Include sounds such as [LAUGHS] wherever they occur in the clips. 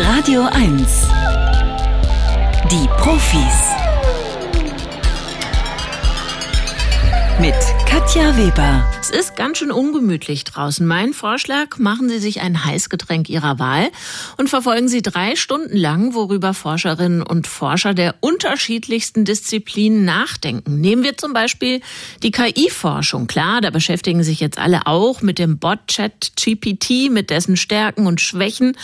Radio 1. Die Profis. Mit Katja Weber. Es ist ganz schön ungemütlich draußen. Mein Vorschlag, machen Sie sich ein Heißgetränk Ihrer Wahl und verfolgen Sie drei Stunden lang, worüber Forscherinnen und Forscher der unterschiedlichsten Disziplinen nachdenken. Nehmen wir zum Beispiel die KI-Forschung. Klar, da beschäftigen sich jetzt alle auch mit dem Bot-Chat GPT, mit dessen Stärken und Schwächen.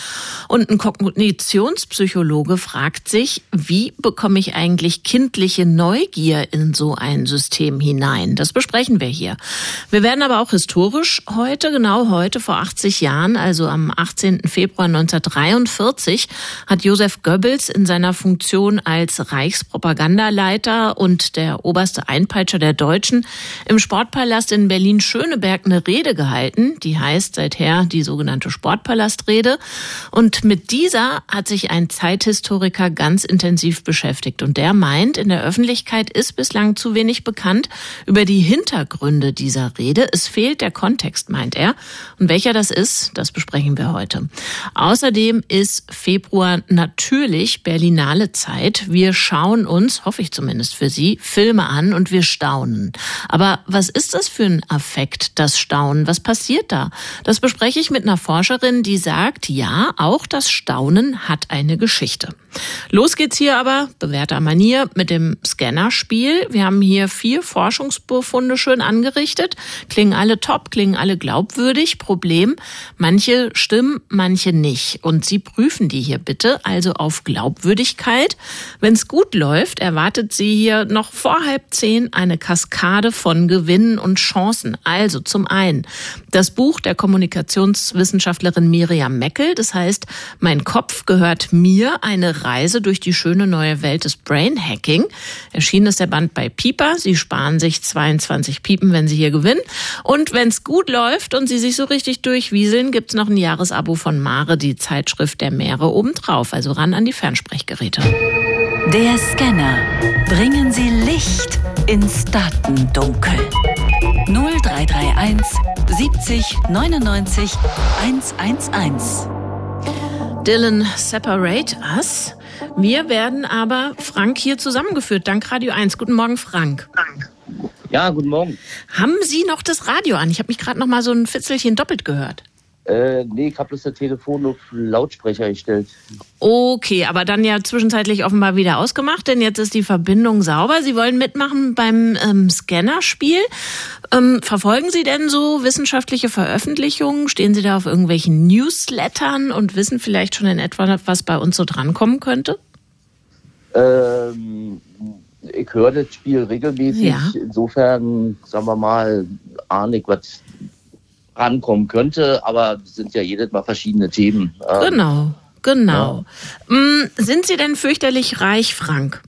Und ein Kognitionspsychologe fragt sich, wie bekomme ich eigentlich kindliche Neugier in so ein System hinein? Das besprechen wir hier. Wir werden aber auch historisch heute, genau heute vor 80 Jahren, also am 18. Februar 1943, hat Josef Goebbels in seiner Funktion als Reichspropagandaleiter und der oberste Einpeitscher der Deutschen im Sportpalast in Berlin-Schöneberg eine Rede gehalten. Die heißt seither die sogenannte Sportpalastrede. Und mit dieser hat sich ein Zeithistoriker ganz intensiv beschäftigt. Und der meint, in der Öffentlichkeit ist bislang zu wenig bekannt über die die Hintergründe dieser Rede. Es fehlt der Kontext, meint er. Und welcher das ist, das besprechen wir heute. Außerdem ist Februar natürlich Berlinale Zeit. Wir schauen uns, hoffe ich zumindest für Sie, Filme an und wir staunen. Aber was ist das für ein Affekt, das Staunen? Was passiert da? Das bespreche ich mit einer Forscherin, die sagt, ja, auch das Staunen hat eine Geschichte. Los geht's hier aber, bewährter Manier, mit dem Scannerspiel. Wir haben hier vier Forschungsbefunde schön angerichtet. Klingen alle top, klingen alle glaubwürdig. Problem, manche stimmen, manche nicht. Und Sie prüfen die hier bitte, also auf Glaubwürdigkeit. Wenn's gut läuft, erwartet Sie hier noch vor halb zehn eine Kaskade von Gewinnen und Chancen. Also zum einen das Buch der Kommunikationswissenschaftlerin Miriam Meckel, das heißt, mein Kopf gehört mir, eine Reise durch die schöne neue Welt des Brain Hacking. Erschienen ist der Band bei Pieper. Sie sparen sich 22 Piepen, wenn Sie hier gewinnen. Und wenn es gut läuft und Sie sich so richtig durchwieseln, gibt's noch ein Jahresabo von Mare, die Zeitschrift der Meere, obendrauf. Also ran an die Fernsprechgeräte. Der Scanner. Bringen Sie Licht ins Datendunkel. 0331 70 99 111. Dylan Separate Us. Wir werden aber, Frank, hier zusammengeführt, dank Radio 1. Guten Morgen, Frank. Ja, guten Morgen. Haben Sie noch das Radio an? Ich habe mich gerade noch mal so ein Fitzelchen doppelt gehört. Äh, nee, ich habe bloß das Telefon auf Lautsprecher gestellt. Okay, aber dann ja zwischenzeitlich offenbar wieder ausgemacht, denn jetzt ist die Verbindung sauber. Sie wollen mitmachen beim ähm, Scannerspiel. Ähm, verfolgen Sie denn so wissenschaftliche Veröffentlichungen? Stehen Sie da auf irgendwelchen Newslettern und wissen vielleicht schon in etwa, was bei uns so drankommen könnte? Ähm, ich höre das Spiel regelmäßig. Ja. Insofern, sagen wir mal, ahne ich, was rankommen könnte, aber es sind ja jedes Mal verschiedene Themen. Ähm, Genau, genau. Mm, Sind Sie denn fürchterlich reich, Frank?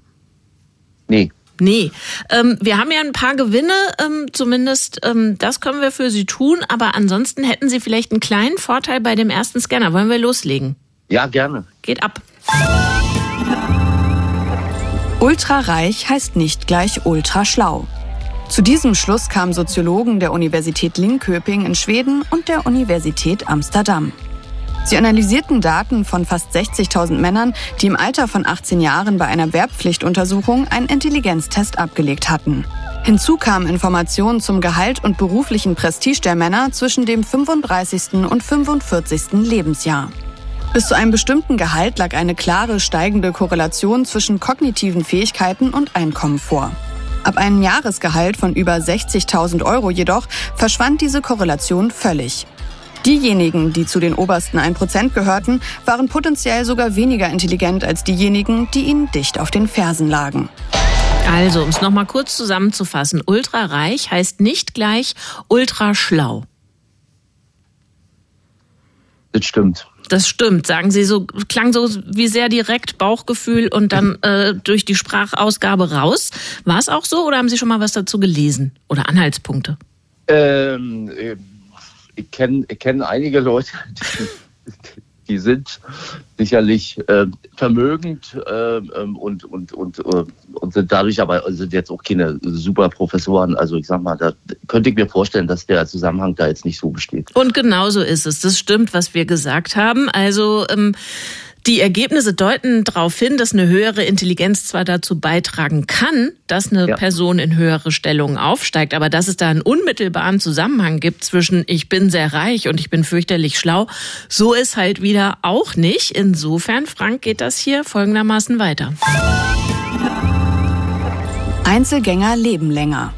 Nee. Nee, ähm, wir haben ja ein paar Gewinne, ähm, zumindest ähm, das können wir für Sie tun, aber ansonsten hätten Sie vielleicht einen kleinen Vorteil bei dem ersten Scanner. Wollen wir loslegen? Ja, gerne. Geht ab. Ultrareich heißt nicht gleich ultraschlau. Zu diesem Schluss kamen Soziologen der Universität Linköping in Schweden und der Universität Amsterdam. Sie analysierten Daten von fast 60.000 Männern, die im Alter von 18 Jahren bei einer Wehrpflichtuntersuchung einen Intelligenztest abgelegt hatten. Hinzu kamen Informationen zum Gehalt und beruflichen Prestige der Männer zwischen dem 35. und 45. Lebensjahr. Bis zu einem bestimmten Gehalt lag eine klare steigende Korrelation zwischen kognitiven Fähigkeiten und Einkommen vor. Ab einem Jahresgehalt von über 60.000 Euro jedoch verschwand diese Korrelation völlig. Diejenigen, die zu den obersten 1% gehörten, waren potenziell sogar weniger intelligent als diejenigen, die ihnen dicht auf den Fersen lagen. Also, um es nochmal kurz zusammenzufassen, ultrareich heißt nicht gleich ultraschlau. Das stimmt. Das stimmt, sagen Sie so, klang so wie sehr direkt Bauchgefühl und dann äh, durch die Sprachausgabe raus. War es auch so oder haben Sie schon mal was dazu gelesen oder Anhaltspunkte? Ähm, äh, ich kenne kenn einige Leute, [LAUGHS] die, die sind sicherlich äh, vermögend äh, und, und, und, äh, und sind dadurch aber sind jetzt auch keine super Professoren. Also ich sag mal, da könnte ich mir vorstellen, dass der Zusammenhang da jetzt nicht so besteht. Und genauso ist es. Das stimmt, was wir gesagt haben. Also ähm, die Ergebnisse deuten darauf hin, dass eine höhere Intelligenz zwar dazu beitragen kann, dass eine ja. Person in höhere Stellungen aufsteigt, aber dass es da einen unmittelbaren Zusammenhang gibt zwischen ich bin sehr reich und ich bin fürchterlich schlau, so ist halt wieder auch nicht. Insofern, Frank, geht das hier folgendermaßen weiter. Einzelgänger leben länger.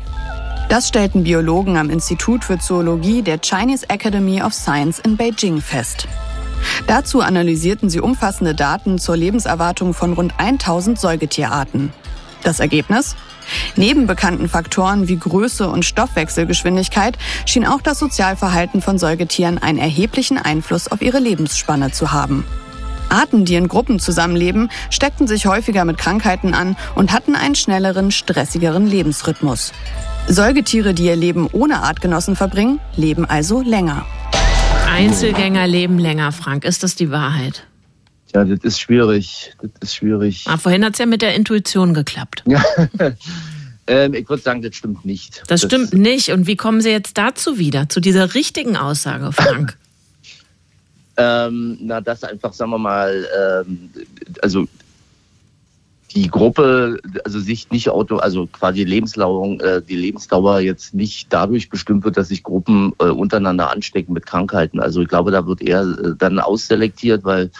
Das stellten Biologen am Institut für Zoologie der Chinese Academy of Science in Beijing fest. Dazu analysierten sie umfassende Daten zur Lebenserwartung von rund 1000 Säugetierarten. Das Ergebnis? Neben bekannten Faktoren wie Größe und Stoffwechselgeschwindigkeit schien auch das Sozialverhalten von Säugetieren einen erheblichen Einfluss auf ihre Lebensspanne zu haben. Arten, die in Gruppen zusammenleben, steckten sich häufiger mit Krankheiten an und hatten einen schnelleren, stressigeren Lebensrhythmus. Säugetiere, die ihr Leben ohne Artgenossen verbringen, leben also länger. Einzelgänger leben länger, Frank. Ist das die Wahrheit? Ja, das ist schwierig. Das ist schwierig. Ah, vorhin hat es ja mit der Intuition geklappt. Ja. [LAUGHS] ähm, ich würde sagen, das stimmt nicht. Das, das, stimmt nicht. Und wie kommen Sie jetzt dazu wieder, zu dieser richtigen Aussage, Frank? [LAUGHS] ähm, na, das einfach, sagen wir mal, ähm, also die Gruppe, also sich nicht Auto, also quasi Lebensdauer, äh, die Lebensdauer jetzt nicht dadurch bestimmt wird, dass sich Gruppen äh, untereinander anstecken mit Krankheiten. Also ich glaube, da wird eher äh, dann ausselektiert, weil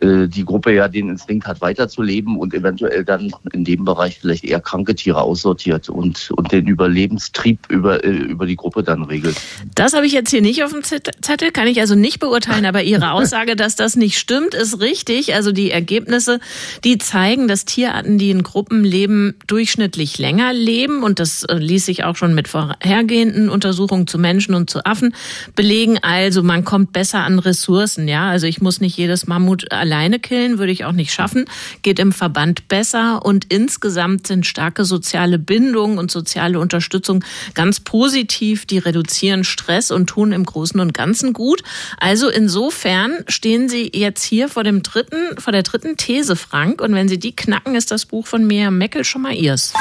die Gruppe ja den Instinkt hat, weiterzuleben und eventuell dann in dem Bereich vielleicht eher kranke Tiere aussortiert und, und den Überlebenstrieb über, äh, über die Gruppe dann regelt. Das habe ich jetzt hier nicht auf dem Zettel, kann ich also nicht beurteilen, aber Ihre [LAUGHS] Aussage, dass das nicht stimmt, ist richtig. Also die Ergebnisse, die zeigen, dass Tierarten, die in Gruppen leben, durchschnittlich länger leben und das äh, ließ sich auch schon mit vorhergehenden Untersuchungen zu Menschen und zu Affen belegen. Also man kommt besser an Ressourcen, ja. Also ich muss nicht jedes Mammut alleine killen würde ich auch nicht schaffen, geht im Verband besser und insgesamt sind starke soziale Bindungen und soziale Unterstützung ganz positiv, die reduzieren Stress und tun im Großen und Ganzen gut. Also insofern stehen Sie jetzt hier vor dem dritten, vor der dritten These, Frank, und wenn Sie die knacken, ist das Buch von Mia Meckel schon mal Ihrs.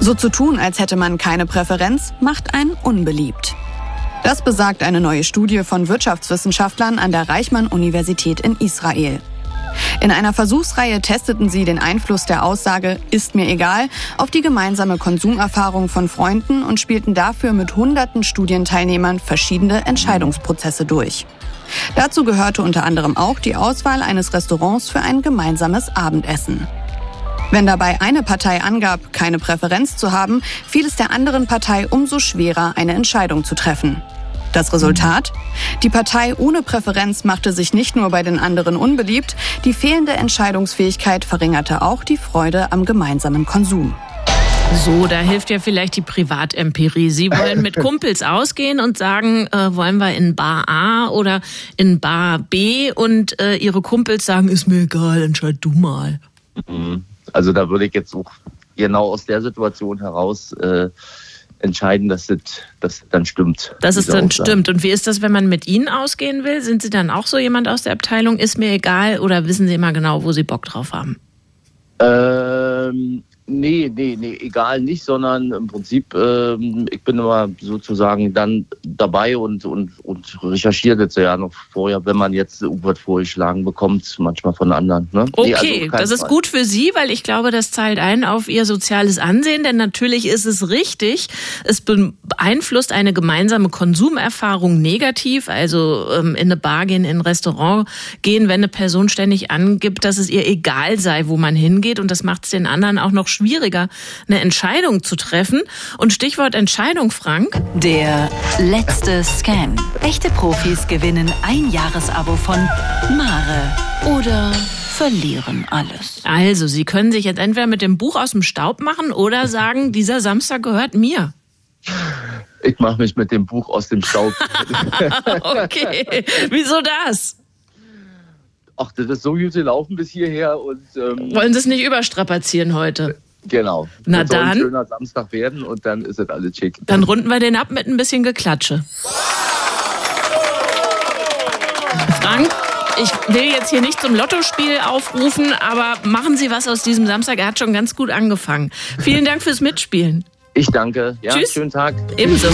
So zu tun, als hätte man keine Präferenz, macht einen unbeliebt. Das besagt eine neue Studie von Wirtschaftswissenschaftlern an der Reichmann-Universität in Israel. In einer Versuchsreihe testeten sie den Einfluss der Aussage Ist mir egal auf die gemeinsame Konsumerfahrung von Freunden und spielten dafür mit hunderten Studienteilnehmern verschiedene Entscheidungsprozesse durch. Dazu gehörte unter anderem auch die Auswahl eines Restaurants für ein gemeinsames Abendessen. Wenn dabei eine Partei angab, keine Präferenz zu haben, fiel es der anderen Partei umso schwerer, eine Entscheidung zu treffen. Das Resultat? Die Partei ohne Präferenz machte sich nicht nur bei den anderen unbeliebt, die fehlende Entscheidungsfähigkeit verringerte auch die Freude am gemeinsamen Konsum. So, da hilft ja vielleicht die Privatempirie. Sie wollen mit Kumpels ausgehen und sagen, äh, wollen wir in Bar A oder in Bar B und äh, ihre Kumpels sagen, ist mir egal, entscheid du mal. Mhm. Also da würde ich jetzt auch genau aus der Situation heraus äh, entscheiden, dass das, dass das dann stimmt. Dass es dann Aussage. stimmt. Und wie ist das, wenn man mit Ihnen ausgehen will? Sind Sie dann auch so jemand aus der Abteilung? Ist mir egal oder wissen Sie immer genau, wo Sie Bock drauf haben? Ähm, Nee, nee, nee, egal nicht, sondern im Prinzip, ähm, ich bin immer sozusagen dann dabei und, und, und recherchiere das ja noch vorher, wenn man jetzt irgendwas vorgeschlagen bekommt, manchmal von anderen. Ne? Okay, nee, also das ist gut für Sie, weil ich glaube, das zahlt ein auf Ihr soziales Ansehen, denn natürlich ist es richtig, es beeinflusst eine gemeinsame Konsumerfahrung negativ, also ähm, in eine Bar gehen, in ein Restaurant gehen, wenn eine Person ständig angibt, dass es ihr egal sei, wo man hingeht und das macht es den anderen auch noch schwieriger, eine Entscheidung zu treffen. Und Stichwort Entscheidung, Frank. Der letzte Scam. Echte Profis gewinnen ein Jahresabo von Mare oder verlieren alles. Also, Sie können sich jetzt entweder mit dem Buch aus dem Staub machen oder sagen, dieser Samstag gehört mir. Ich mache mich mit dem Buch aus dem Staub. [LAUGHS] okay, wieso das? Ach, das ist so gut gelaufen bis hierher und ähm, wollen Sie es nicht überstrapazieren heute? Genau. Na das dann. Soll ein schöner Samstag werden und dann ist es alles schick. Dann runden wir den ab mit ein bisschen Geklatsche. Ich will jetzt hier nicht zum Lottospiel aufrufen, aber machen Sie was aus diesem Samstag. Er hat schon ganz gut angefangen. Vielen Dank fürs Mitspielen. Ich danke. Ja, Tschüss. schönen Tag. Ebenso.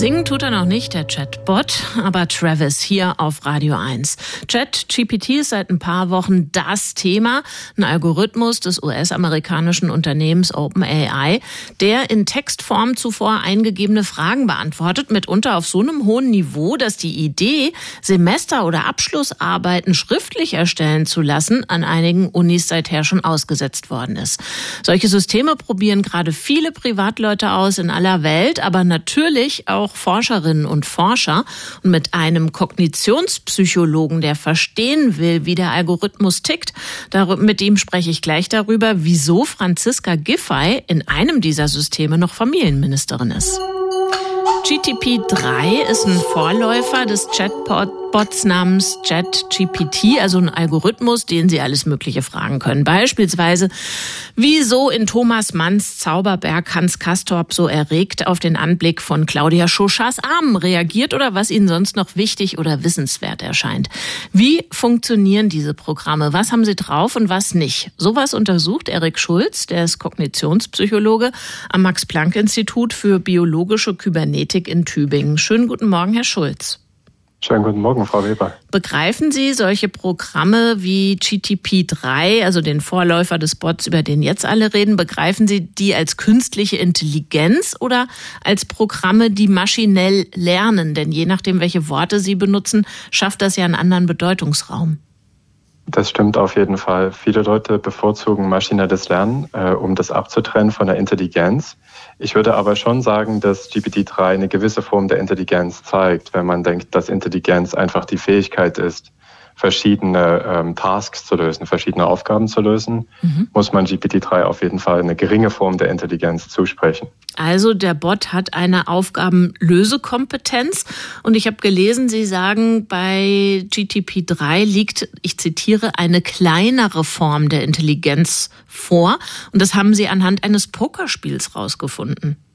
Singen tut er noch nicht, der Chatbot, aber Travis hier auf Radio 1. ChatGPT ist seit ein paar Wochen das Thema, ein Algorithmus des US-amerikanischen Unternehmens OpenAI, der in Textform zuvor eingegebene Fragen beantwortet, mitunter auf so einem hohen Niveau, dass die Idee, Semester- oder Abschlussarbeiten schriftlich erstellen zu lassen, an einigen Unis seither schon ausgesetzt worden ist. Solche Systeme probieren gerade viele Privatleute aus in aller Welt, aber natürlich auch Forscherinnen und Forscher. Und mit einem Kognitionspsychologen, der verstehen will, wie der Algorithmus tickt, mit ihm spreche ich gleich darüber, wieso Franziska Giffey in einem dieser Systeme noch Familienministerin ist. GTP3 ist ein Vorläufer des Chatbots namens ChatGPT, also ein Algorithmus, den Sie alles Mögliche fragen können. Beispielsweise, wieso in Thomas Manns Zauberberg Hans Kastorp so erregt auf den Anblick von Claudia Schoschas Armen reagiert oder was Ihnen sonst noch wichtig oder wissenswert erscheint. Wie funktionieren diese Programme? Was haben sie drauf und was nicht? Sowas untersucht Erik Schulz, der ist Kognitionspsychologe am Max-Planck-Institut für biologische Kybernetik in Tübingen. Schönen guten Morgen, Herr Schulz. Schönen guten Morgen, Frau Weber. Begreifen Sie solche Programme wie GTP3, also den Vorläufer des Bots, über den jetzt alle reden, begreifen Sie die als künstliche Intelligenz oder als Programme, die maschinell lernen? Denn je nachdem, welche Worte Sie benutzen, schafft das ja einen anderen Bedeutungsraum. Das stimmt auf jeden Fall. Viele Leute bevorzugen maschinelles Lernen, äh, um das abzutrennen von der Intelligenz. Ich würde aber schon sagen, dass GPT-3 eine gewisse Form der Intelligenz zeigt, wenn man denkt, dass Intelligenz einfach die Fähigkeit ist, verschiedene ähm, Tasks zu lösen, verschiedene Aufgaben zu lösen, mhm. muss man GPT-3 auf jeden Fall eine geringe Form der Intelligenz zusprechen. Also der Bot hat eine Aufgabenlösekompetenz und ich habe gelesen, Sie sagen, bei GTP3 liegt, ich zitiere, eine kleinere Form der Intelligenz vor und das haben Sie anhand eines Pokerspiels rausgefunden. [LAUGHS]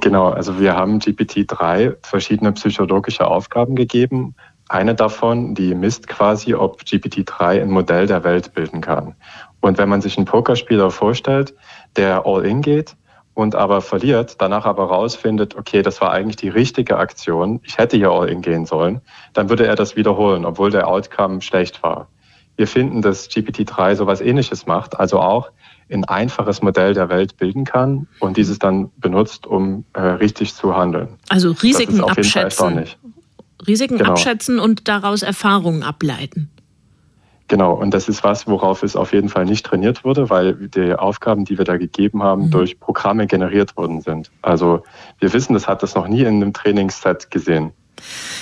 Genau, also wir haben GPT-3 verschiedene psychologische Aufgaben gegeben eine davon, die misst quasi, ob GPT-3 ein Modell der Welt bilden kann. Und wenn man sich einen Pokerspieler vorstellt, der all in geht und aber verliert, danach aber rausfindet, okay, das war eigentlich die richtige Aktion, ich hätte hier all in gehen sollen, dann würde er das wiederholen, obwohl der Outcome schlecht war. Wir finden, dass GPT-3 sowas ähnliches macht, also auch ein einfaches Modell der Welt bilden kann und dieses dann benutzt, um äh, richtig zu handeln. Also Risiken abschätzen. Risiken genau. abschätzen und daraus Erfahrungen ableiten. Genau, und das ist was, worauf es auf jeden Fall nicht trainiert wurde, weil die Aufgaben, die wir da gegeben haben, mhm. durch Programme generiert worden sind. Also wir wissen, das hat das noch nie in einem Trainingsset gesehen.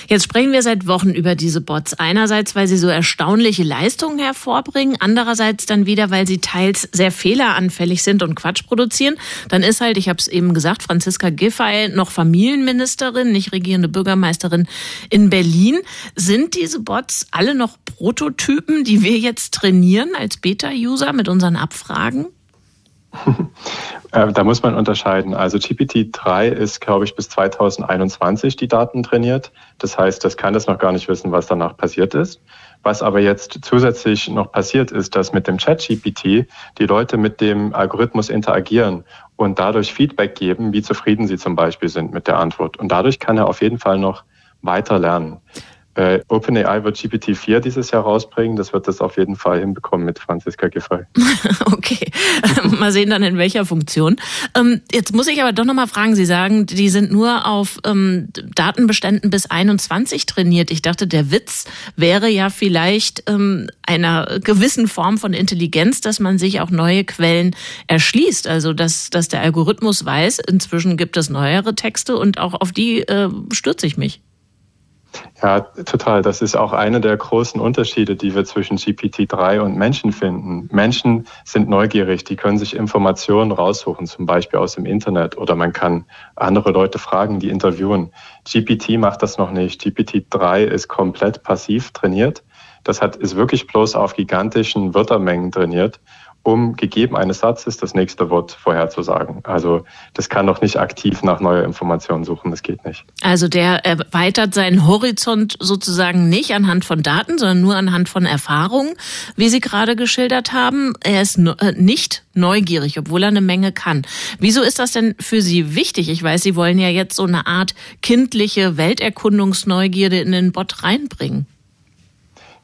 Jetzt sprechen wir seit Wochen über diese Bots. Einerseits, weil sie so erstaunliche Leistungen hervorbringen, andererseits dann wieder, weil sie teils sehr fehleranfällig sind und Quatsch produzieren. Dann ist halt, ich habe es eben gesagt, Franziska Giffey noch Familienministerin, nicht regierende Bürgermeisterin in Berlin. Sind diese Bots alle noch Prototypen, die wir jetzt trainieren als Beta-User mit unseren Abfragen? Äh, da muss man unterscheiden. Also GPT-3 ist, glaube ich, bis 2021 die Daten trainiert. Das heißt, das kann das noch gar nicht wissen, was danach passiert ist. Was aber jetzt zusätzlich noch passiert ist, dass mit dem Chat-GPT die Leute mit dem Algorithmus interagieren und dadurch Feedback geben, wie zufrieden sie zum Beispiel sind mit der Antwort. Und dadurch kann er auf jeden Fall noch weiter lernen. Äh, OpenAI wird GPT-4 dieses Jahr rausbringen. Das wird das auf jeden Fall hinbekommen mit Franziska Giffey. [LAUGHS] okay, [LAUGHS] mal sehen dann in welcher Funktion. Ähm, jetzt muss ich aber doch nochmal fragen. Sie sagen, die sind nur auf ähm, Datenbeständen bis 21 trainiert. Ich dachte, der Witz wäre ja vielleicht ähm, einer gewissen Form von Intelligenz, dass man sich auch neue Quellen erschließt. Also, dass, dass der Algorithmus weiß, inzwischen gibt es neuere Texte und auch auf die äh, stürze ich mich. Ja, total. Das ist auch einer der großen Unterschiede, die wir zwischen GPT-3 und Menschen finden. Menschen sind neugierig, die können sich Informationen raussuchen, zum Beispiel aus dem Internet oder man kann andere Leute fragen, die interviewen. GPT macht das noch nicht. GPT-3 ist komplett passiv trainiert. Das hat, ist wirklich bloß auf gigantischen Wörtermengen trainiert um gegeben eines Satzes das nächste Wort vorherzusagen. Also das kann doch nicht aktiv nach neuer Information suchen, das geht nicht. Also der erweitert seinen Horizont sozusagen nicht anhand von Daten, sondern nur anhand von Erfahrungen, wie Sie gerade geschildert haben. Er ist äh, nicht neugierig, obwohl er eine Menge kann. Wieso ist das denn für Sie wichtig? Ich weiß, Sie wollen ja jetzt so eine Art kindliche Welterkundungsneugierde in den Bot reinbringen.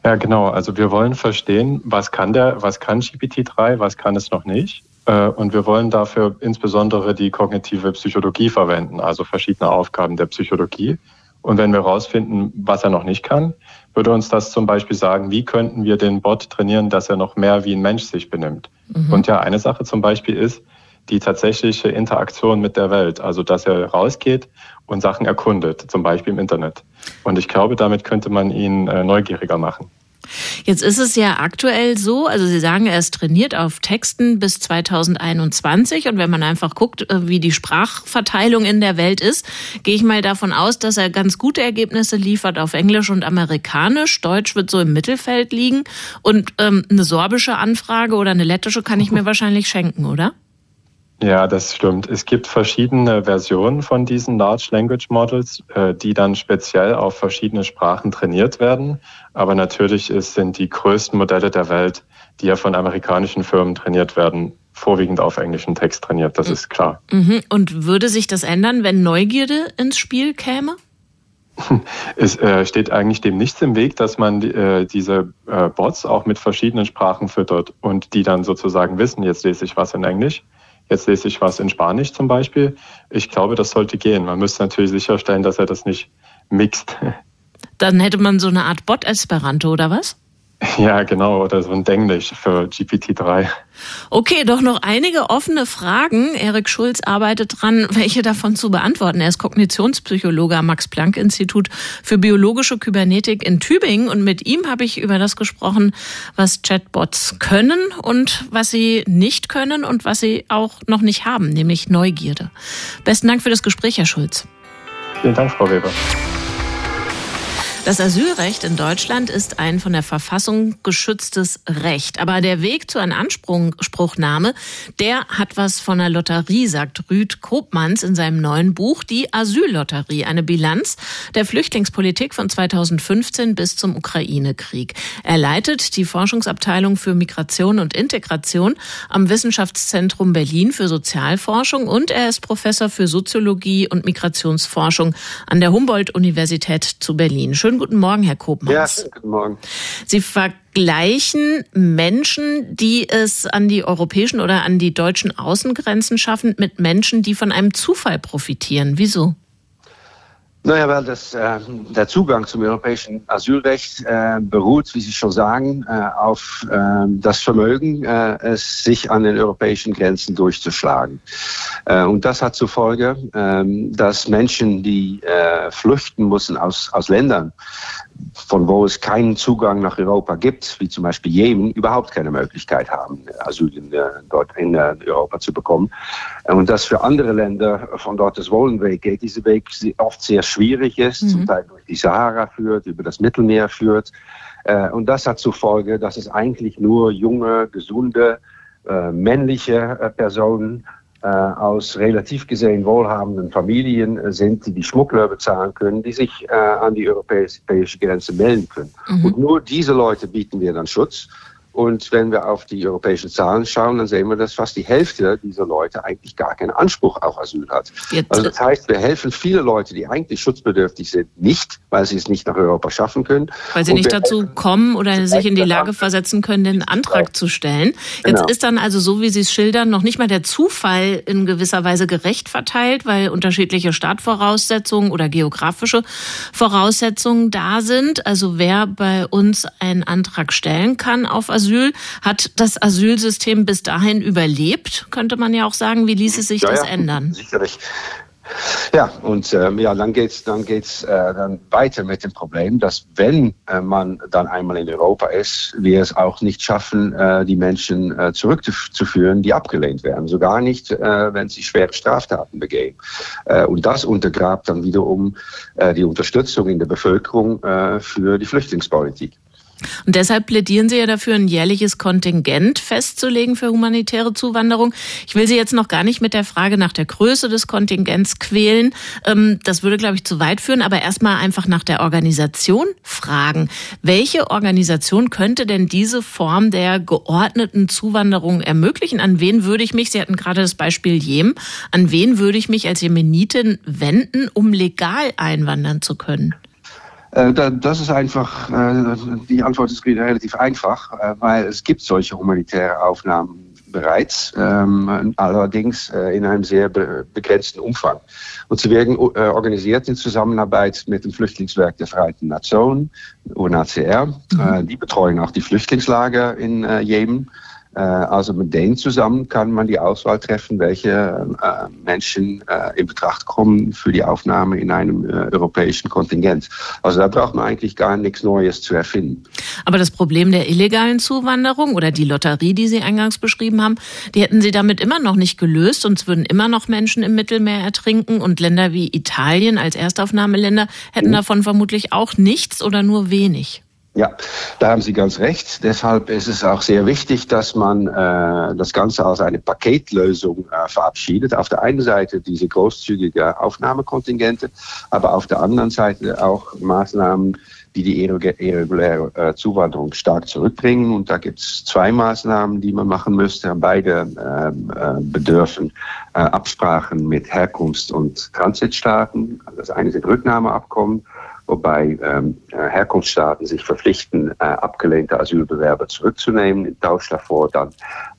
Ja, genau. Also wir wollen verstehen, was kann der, was kann GPT-3, was kann es noch nicht. Äh, und wir wollen dafür insbesondere die kognitive Psychologie verwenden, also verschiedene Aufgaben der Psychologie. Und wenn wir herausfinden, was er noch nicht kann, würde uns das zum Beispiel sagen, wie könnten wir den Bot trainieren, dass er noch mehr wie ein Mensch sich benimmt. Mhm. Und ja, eine Sache zum Beispiel ist die tatsächliche Interaktion mit der Welt, also dass er rausgeht und Sachen erkundet, zum Beispiel im Internet. Und ich glaube, damit könnte man ihn äh, neugieriger machen. Jetzt ist es ja aktuell so, also Sie sagen, er ist trainiert auf Texten bis 2021 und wenn man einfach guckt, äh, wie die Sprachverteilung in der Welt ist, gehe ich mal davon aus, dass er ganz gute Ergebnisse liefert auf Englisch und Amerikanisch. Deutsch wird so im Mittelfeld liegen und ähm, eine sorbische Anfrage oder eine lettische kann ich mir wahrscheinlich schenken, oder? Ja, das stimmt. Es gibt verschiedene Versionen von diesen Large Language Models, äh, die dann speziell auf verschiedene Sprachen trainiert werden. Aber natürlich sind die größten Modelle der Welt, die ja von amerikanischen Firmen trainiert werden, vorwiegend auf englischen Text trainiert. Das ist klar. Mhm. Und würde sich das ändern, wenn Neugierde ins Spiel käme? [LAUGHS] Es äh, steht eigentlich dem nichts im Weg, dass man äh, diese äh, Bots auch mit verschiedenen Sprachen füttert und die dann sozusagen wissen, jetzt lese ich was in Englisch, Jetzt lese ich was in Spanisch zum Beispiel. Ich glaube, das sollte gehen. Man müsste natürlich sicherstellen, dass er das nicht mixt. [LAUGHS] Dann hätte man so eine Art Bot-Esperanto oder was? [LAUGHS] Ja, genau, oder so ein Denglisch für GPT-3. Okay, doch noch einige offene Fragen. Erik Schulz arbeitet dran, welche davon zu beantworten. Er ist Kognitionspsychologe am Max-Planck-Institut für biologische Kybernetik in Tübingen und mit ihm habe ich über das gesprochen, was Chatbots können und was sie nicht können und was sie auch noch nicht haben, nämlich Neugierde. Besten Dank für das Gespräch, Herr Schulz. Vielen Dank, Frau Weber. Das Asylrecht in Deutschland ist ein von der Verfassung geschütztes Recht. Aber der Weg zu einer Anspruchnahme, der hat was von der Lotterie, sagt Rüd Kopmanns in seinem neuen Buch Die Asyllotterie, eine Bilanz der Flüchtlingspolitik von 2015 bis zum Ukraine-Krieg. Er leitet die Forschungsabteilung für Migration und Integration am Wissenschaftszentrum Berlin für Sozialforschung und er ist Professor für Soziologie und Migrationsforschung an der Humboldt-Universität zu Berlin. Schön Schönen guten Morgen, Herr Kopmanns. Ja, guten Morgen. Sie vergleichen Menschen, die es an die europäischen oder an die deutschen Außengrenzen schaffen, mit Menschen, die von einem Zufall profitieren. Wieso? Naja, weil das, äh, der Zugang zum europäischen Asylrecht äh, beruht, wie Sie schon sagen, äh, auf äh, das Vermögen, äh, es sich an den europäischen Grenzen durchzuschlagen. Äh, und das hat zur Folge, dass Menschen, die flüchten müssen aus, aus Ländern, von wo es keinen Zugang nach Europa gibt, wie zum Beispiel Jemen, überhaupt keine Möglichkeit haben, Asyl in, dort in Europa zu bekommen. Und dass für andere Länder von dort das Wollenweg geht, dieser Weg oft sehr schwierig ist, mhm. zum Teil durch die Sahara führt, über das Mittelmeer führt. Und das hat zur Folge, dass es eigentlich nur junge, gesunde, männliche Personen äh, aus relativ gesehen wohlhabenden Familien äh, sind, die die Schmuggler bezahlen können, die sich äh, an die europäische Grenze melden können. Mhm. Und nur diese Leute bieten wir dann Schutz. Und wenn wir auf die europäischen Zahlen schauen, dann sehen wir, dass fast die Hälfte dieser Leute eigentlich gar keinen Anspruch auf Asyl hat. Jetzt. Also das heißt, wir helfen viele Leute, die eigentlich schutzbedürftig sind, nicht, weil sie es nicht nach Europa schaffen können. Weil sie nicht dazu kommen oder sich in die Lage versetzen können, den Antrag genau. zu stellen. Jetzt genau. ist dann also so, wie Sie es schildern, noch nicht mal der Zufall in gewisser Weise gerecht verteilt, weil unterschiedliche Startvoraussetzungen oder geografische Voraussetzungen da sind. Also wer bei uns einen Antrag stellen kann auf Asyl, Asyl. Hat das Asylsystem bis dahin überlebt, könnte man ja auch sagen. Wie ließe sich ja, das ja, ändern? Sicherlich. Ja, und ähm, ja, dann geht's dann geht's äh, dann weiter mit dem Problem, dass wenn äh, man dann einmal in Europa ist, wir es auch nicht schaffen, äh, die Menschen äh, zurückzuführen, die abgelehnt werden. Sogar nicht, äh, wenn sie schwere Straftaten begehen. Äh, und das untergrabt dann wiederum die Unterstützung in der Bevölkerung für die Flüchtlingspolitik. Und deshalb plädieren Sie ja dafür, ein jährliches Kontingent festzulegen für humanitäre Zuwanderung. Ich will Sie jetzt noch gar nicht mit der Frage nach der Größe des Kontingents quälen. Ähm, das würde, glaube ich, zu weit führen. Aber erstmal einfach nach der Organisation fragen. Welche Organisation könnte denn diese Form der geordneten Zuwanderung ermöglichen? An wen würde ich mich, Sie hatten gerade das Beispiel Jem, an wen würde ich mich als Jemenitin wenden, um legal einwandern zu können? Äh, das ist einfach, äh, die Antwort ist relativ einfach, äh, weil es gibt solche humanitäre Aufnahmen bereits, ähm, allerdings in einem sehr begrenzten Umfang. Und sie werden organisiert in Zusammenarbeit mit dem Flüchtlingswerk der Vereinten Nationen, UNHCR. Mhm. Die betreuen auch die Flüchtlingslager in Jemen. Äh, also mit denen zusammen kann man die Auswahl treffen, welche äh, Menschen äh, in Betracht kommen für die Aufnahme in einem europäischen Kontingent. Also da braucht man eigentlich gar nichts Neues zu erfinden. Aber das Problem der illegalen Zuwanderung oder die Lotterie, die Sie eingangs beschrieben haben, die hätten Sie damit immer noch nicht gelöst und es würden immer noch Menschen im Mittelmeer ertrinken und Länder wie Italien als Erstaufnahmeländer hätten mhm. davon vermutlich auch nichts oder nur wenig. Ja, da haben Sie ganz recht. Deshalb ist es auch sehr wichtig, dass man äh, das Ganze als eine Paketlösung äh, verabschiedet. Auf der einen Seite diese großzügige Aufnahmekontingente, aber auf der anderen Seite auch Maßnahmen, die die irreguläre äh, Zuwanderung stark zurückbringen. Und da gibt es zwei Maßnahmen, die man machen müsste. Beide ähm, äh, bedürfen äh, Absprachen mit Herkunfts- und Transitstaaten. Das eine sind Rücknahmeabkommen wobei ähm, äh, Herkunftsstaaten sich verpflichten, äh, abgelehnte Asylbewerber zurückzunehmen, im Tausch davor dann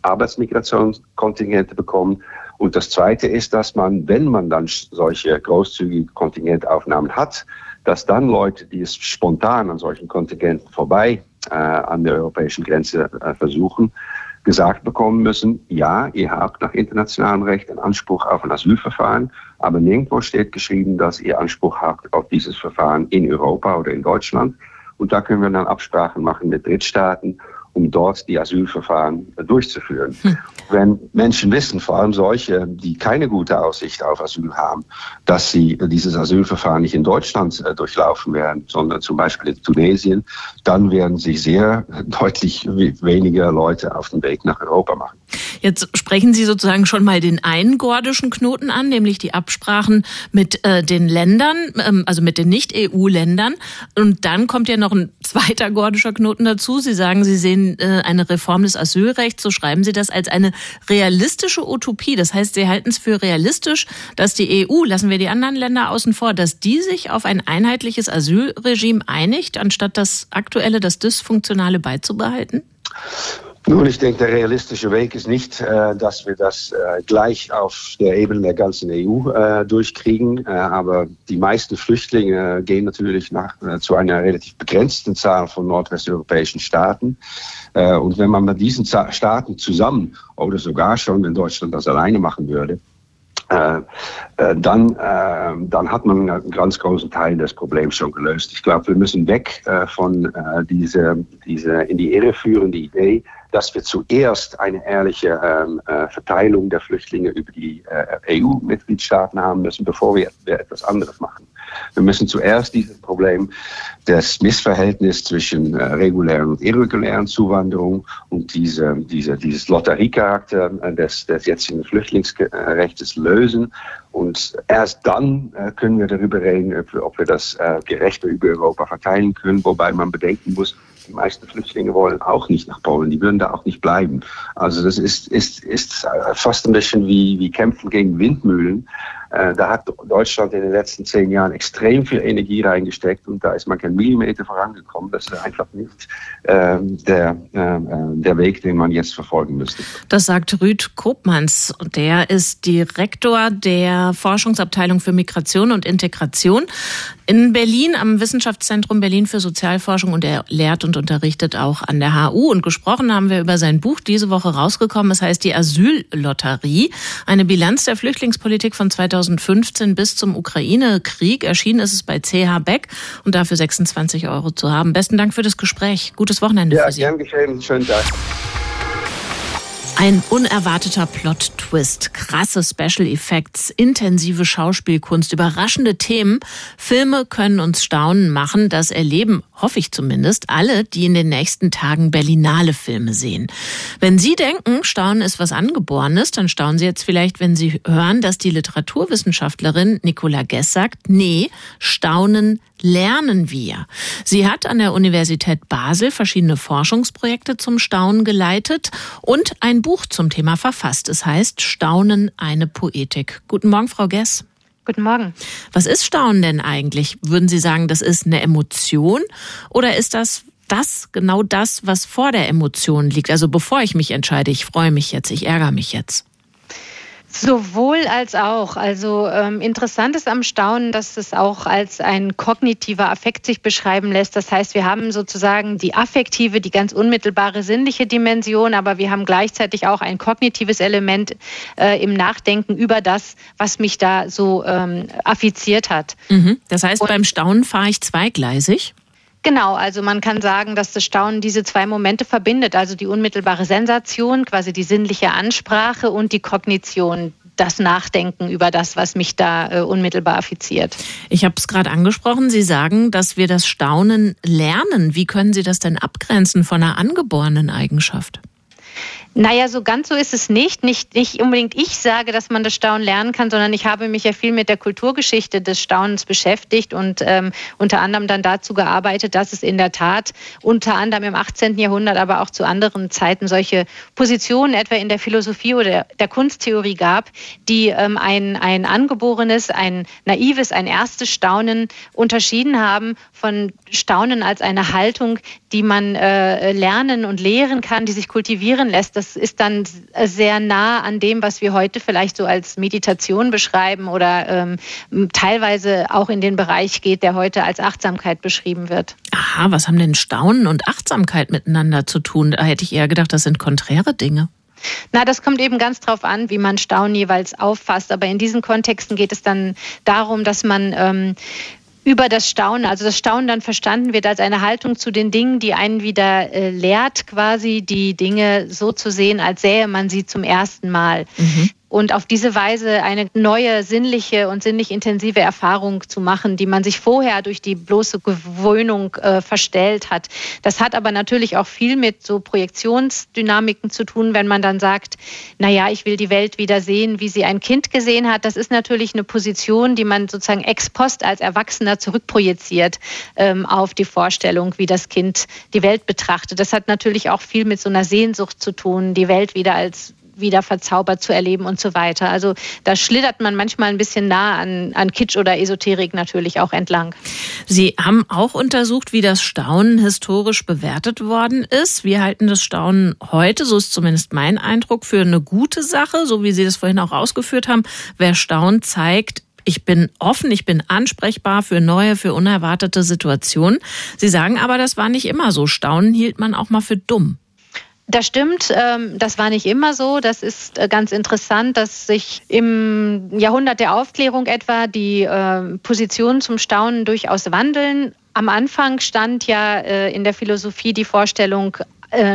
Arbeitsmigrationskontingente bekommen. Und das Zweite ist, dass man, wenn man dann solche großzügigen Kontingentaufnahmen hat, dass dann Leute, die es spontan an solchen Kontingenten vorbei äh, an der europäischen Grenze äh, versuchen, gesagt bekommen müssen, ja, ihr habt nach internationalem Recht einen Anspruch auf ein Asylverfahren, aber nirgendwo steht geschrieben, dass ihr Anspruch habt auf dieses Verfahren in Europa oder in Deutschland. Und da können wir dann Absprachen machen mit Drittstaaten um dort die Asylverfahren durchzuführen. Hm. Wenn Menschen wissen, vor allem solche, die keine gute Aussicht auf Asyl haben, dass sie dieses Asylverfahren nicht in Deutschland äh, durchlaufen werden, sondern zum Beispiel in Tunesien, dann werden sich sehr deutlich weniger Leute auf den Weg nach Europa machen. Jetzt sprechen Sie sozusagen schon mal den einen gordischen Knoten an, nämlich die Absprachen mit äh, den Ländern, ähm, also mit den Nicht-EU-Ländern. Und dann kommt ja noch ein zweiter gordischer Knoten dazu. Sie sagen, Sie sehen äh, eine Reform des Asylrechts, so schreiben Sie das, als eine realistische Utopie. Das heißt, Sie halten es für realistisch, dass die EU, lassen wir die anderen Länder außen vor, dass die sich auf ein einheitliches Asylregime einigt, anstatt das aktuelle, das dysfunktionale beizubehalten? Nun, ich denke, der realistische Weg ist nicht, äh, dass wir das äh, gleich auf der Ebene der ganzen EU äh, durchkriegen. Aber die meisten Flüchtlinge gehen natürlich nach, zu einer relativ begrenzten Zahl von nordwesteuropäischen Staaten. Und wenn man mit diesen Staaten zusammen oder sogar schon, wenn Deutschland das alleine machen würde, dann, dann hat man einen ganz großen Teil des Problems schon gelöst. Ich glaube, wir müssen weg von dieser diese in die Irre führende Idee, dass wir zuerst eine ehrliche ähm, äh, Verteilung der Flüchtlinge über die äh, EU-Mitgliedstaaten haben müssen, bevor wir, wir, etwas anderes machen. Wir müssen zuerst dieses Problem des Missverhältnisses zwischen äh, regulären und irregulären Zuwanderung und diese, diese, dieses Lotteriecharakter äh, des, des jetzigen Flüchtlingsrechts lösen. Und erst dann äh, können wir darüber reden, ob wir, ob wir das äh, gerechter über Europa verteilen können, wobei man bedenken muss, die meisten Flüchtlinge wollen auch nicht nach Polen, die würden da auch nicht bleiben. Also das ist, ist, ist fast ein bisschen wie, wie Kämpfen gegen Windmühlen. Äh, da hat Deutschland in den letzten zehn Jahren extrem viel Energie reingesteckt und da ist man kein Millimeter vorangekommen. Das ist einfach nicht äh, der, äh, der Weg, den man jetzt verfolgen müsste. Das sagt Rüd Kopmanns. Der ist Direktor der Forschungsabteilung für Migration und Integration in Berlin am Wissenschaftszentrum Berlin für Sozialforschung und er lehrt und unterrichtet auch an der HU. Und gesprochen haben wir über sein Buch diese Woche rausgekommen. Es heißt die Asyllotterie, eine Bilanz der Flüchtlingspolitik von 2015 bis zum Ukraine-Krieg. Erschienen ist es bei CH Beck und dafür 26 Euro zu haben. Besten Dank für das Gespräch. Gutes Wochenende ja, für Sie. Ja, gern geschehen. Schönen Tag. Ein unerwarteter Plot-Twist, krasse Special Effects, intensive Schauspielkunst, überraschende Themen. Filme können uns staunen machen. Das erleben, hoffe ich zumindest, alle, die in den nächsten Tagen Berlinale Filme sehen. Wenn Sie denken, Staunen ist was Angeborenes, dann staunen Sie jetzt vielleicht, wenn Sie hören, dass die Literaturwissenschaftlerin Nicola Gess sagt, nee, Staunen lernen wir. Sie hat an der Universität Basel verschiedene Forschungsprojekte zum Staunen geleitet und ein Buch zum Thema verfasst. Es heißt Staunen, eine Poetik. Guten Morgen, Frau Gess. Guten Morgen. Was ist Staunen denn eigentlich? Würden Sie sagen, das ist eine Emotion oder ist das das genau das, was vor der Emotion liegt? Also bevor ich mich entscheide, ich freue mich jetzt, ich ärgere mich jetzt. Sowohl als auch. Also ähm, interessant ist am Staunen, dass es auch als ein kognitiver Affekt sich beschreiben lässt. Das heißt, wir haben sozusagen die affektive, die ganz unmittelbare sinnliche Dimension, aber wir haben gleichzeitig auch ein kognitives Element äh, im Nachdenken über das, was mich da so ähm, affiziert hat. Mhm. Das heißt, Und beim Staunen fahre ich zweigleisig? Genau, also man kann sagen, dass das Staunen diese zwei Momente verbindet, also die unmittelbare Sensation, quasi die sinnliche Ansprache und die Kognition, das Nachdenken über das, was mich da äh, unmittelbar affiziert. Ich habe es gerade angesprochen, Sie sagen, dass wir das Staunen lernen. Wie können Sie das denn abgrenzen von einer angeborenen Eigenschaft? Naja, so ganz so ist es nicht. nicht. Nicht unbedingt ich sage, dass man das Staunen lernen kann, sondern ich habe mich ja viel mit der Kulturgeschichte des Staunens beschäftigt und ähm, unter anderem dann dazu gearbeitet, dass es in der Tat unter anderem im 18. Jahrhundert, aber auch zu anderen Zeiten solche Positionen etwa in der Philosophie oder der Kunsttheorie gab, die ähm, ein, ein angeborenes, ein naives, ein erstes Staunen unterschieden haben von Staunen als eine Haltung, die man äh, lernen und lehren kann, die sich kultivieren lässt das ist dann sehr nah an dem, was wir heute vielleicht so als Meditation beschreiben oder ähm, teilweise auch in den Bereich geht, der heute als Achtsamkeit beschrieben wird. Aha, was haben denn Staunen und Achtsamkeit miteinander zu tun? Da hätte ich eher gedacht, das sind konträre Dinge. Na, das kommt eben ganz drauf an, wie man Staunen jeweils auffasst. Aber in diesen Kontexten geht es dann darum, dass man ähm, über das Staunen, also das Staunen dann verstanden wird als eine Haltung zu den Dingen, die einen wieder äh, lehrt, quasi die Dinge so zu sehen, als sähe man sie zum ersten Mal. Mhm und auf diese Weise eine neue sinnliche und sinnlich intensive Erfahrung zu machen, die man sich vorher durch die bloße Gewöhnung äh, verstellt hat. Das hat aber natürlich auch viel mit so Projektionsdynamiken zu tun, wenn man dann sagt, na ja, ich will die Welt wieder sehen, wie sie ein Kind gesehen hat. Das ist natürlich eine Position, die man sozusagen ex post als Erwachsener zurückprojiziert ähm, auf die Vorstellung, wie das Kind die Welt betrachtet. Das hat natürlich auch viel mit so einer Sehnsucht zu tun, die Welt wieder als wieder verzaubert zu erleben und so weiter. Also da schlittert man manchmal ein bisschen nah an, an Kitsch oder Esoterik natürlich auch entlang. Sie haben auch untersucht, wie das Staunen historisch bewertet worden ist. Wir halten das Staunen heute, so ist zumindest mein Eindruck, für eine gute Sache, so wie Sie das vorhin auch ausgeführt haben. Wer staunt, zeigt, ich bin offen, ich bin ansprechbar für neue, für unerwartete Situationen. Sie sagen aber, das war nicht immer so. Staunen hielt man auch mal für dumm. Das stimmt, ähm, das war nicht immer so. Das ist äh, ganz interessant, dass sich im Jahrhundert der Aufklärung etwa die ähm, Positionen zum Staunen durchaus wandeln. Am Anfang stand ja äh, in der Philosophie die Vorstellung,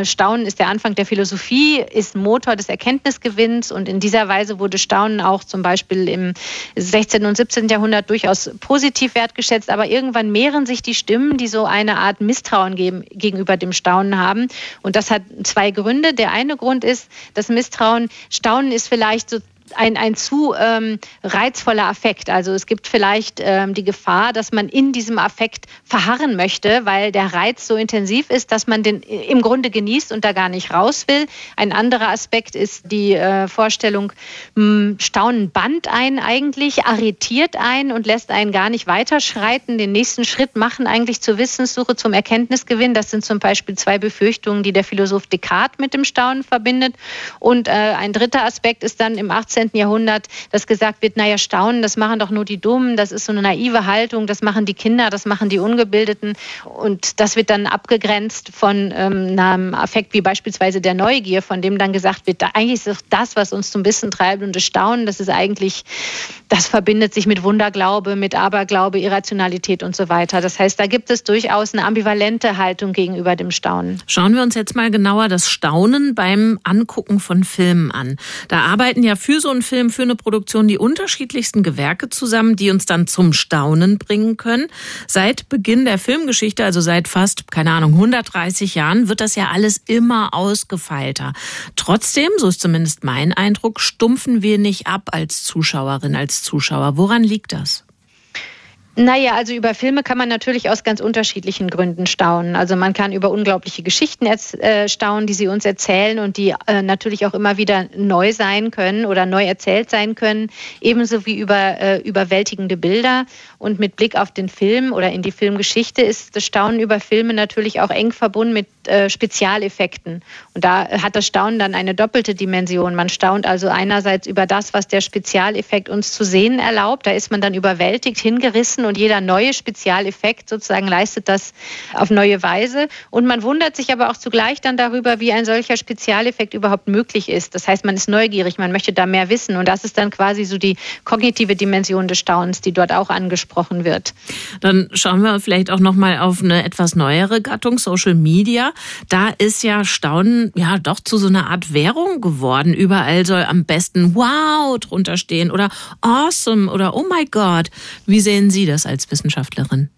Staunen ist der Anfang der Philosophie, ist Motor des Erkenntnisgewinns und in dieser Weise wurde Staunen auch zum Beispiel im 16. und 17. Jahrhundert durchaus positiv wertgeschätzt. Aber irgendwann mehren sich die Stimmen, die so eine Art Misstrauen geben, gegenüber dem Staunen haben. Und das hat zwei Gründe. Der eine Grund ist, das Misstrauen, Staunen ist vielleicht so ein, ein zu ähm, reizvoller Affekt. Also es gibt vielleicht ähm, die Gefahr, dass man in diesem Affekt verharren möchte, weil der Reiz so intensiv ist, dass man den im Grunde genießt und da gar nicht raus will. Ein anderer Aspekt ist die äh, Vorstellung, mh, hm, Staunen band ein eigentlich, arretiert ein und lässt einen gar nicht weiterschreiten, den nächsten Schritt machen eigentlich zur Wissenssuche, zum Erkenntnisgewinn. Das sind zum Beispiel zwei Befürchtungen, die der Philosoph Descartes mit dem Staunen verbindet. Und äh, ein dritter Aspekt ist dann im 18 19. Jahrhundert, dass gesagt wird, naja, Staunen, das machen doch nur die Dummen, das ist so eine naive Haltung, das machen die Kinder, das machen die Ungebildeten. Und das wird dann abgegrenzt von ähm, einem Affekt wie beispielsweise der Neugier, von dem dann gesagt wird, eigentlich ist das, was uns zum Wissen treibt und das Staunen, das ist eigentlich, das verbindet sich mit Wunderglaube, mit Aberglaube, Irrationalität und so weiter. Das heißt, da gibt es durchaus eine ambivalente Haltung gegenüber dem Staunen. Schauen wir uns jetzt mal genauer das Staunen beim Angucken von Filmen an. Da arbeiten ja für so einen Film, für eine Produktion die unterschiedlichsten Gewerke zusammen, die uns dann zum Staunen bringen können. Seit Beginn der Filmgeschichte, also seit fast, keine Ahnung, 130 Jahren, wird das ja alles immer ausgefeilter. Trotzdem, so ist zumindest mein Eindruck, stumpfen wir nicht ab als Zuschauerin, als Zuschauer. Woran liegt das? Naja, also über Filme kann man natürlich aus ganz unterschiedlichen Gründen staunen. Also man kann über unglaubliche Geschichten äh, staunen, die sie uns erzählen und die äh, natürlich auch immer wieder neu sein können oder neu erzählt sein können, ebenso wie über äh, überwältigende Bilder. Und mit Blick auf den Film oder in die Filmgeschichte ist das Staunen über Filme natürlich auch eng verbunden mit äh, Spezialeffekten. Und da hat das Staunen dann eine doppelte Dimension. Man staunt also einerseits über das, was der Spezialeffekt uns zu sehen erlaubt. Da ist man dann überwältigt, hingerissen und jeder neue Spezialeffekt sozusagen leistet das auf neue Weise. Und man wundert sich aber auch zugleich dann darüber, wie ein solcher Spezialeffekt überhaupt möglich ist. Das heißt, man ist neugierig, man möchte da mehr wissen. Und das ist dann quasi so die kognitive Dimension des Staunens, die dort auch angesprochen wird. Dann schauen wir vielleicht auch noch mal auf eine etwas neuere Gattung, Social Media. Da ist ja Staunen ja doch zu so einer Art Währung geworden. Überall soll am besten Wow drunter stehen oder Awesome oder Oh my God. Wie sehen Sie das als Wissenschaftlerin?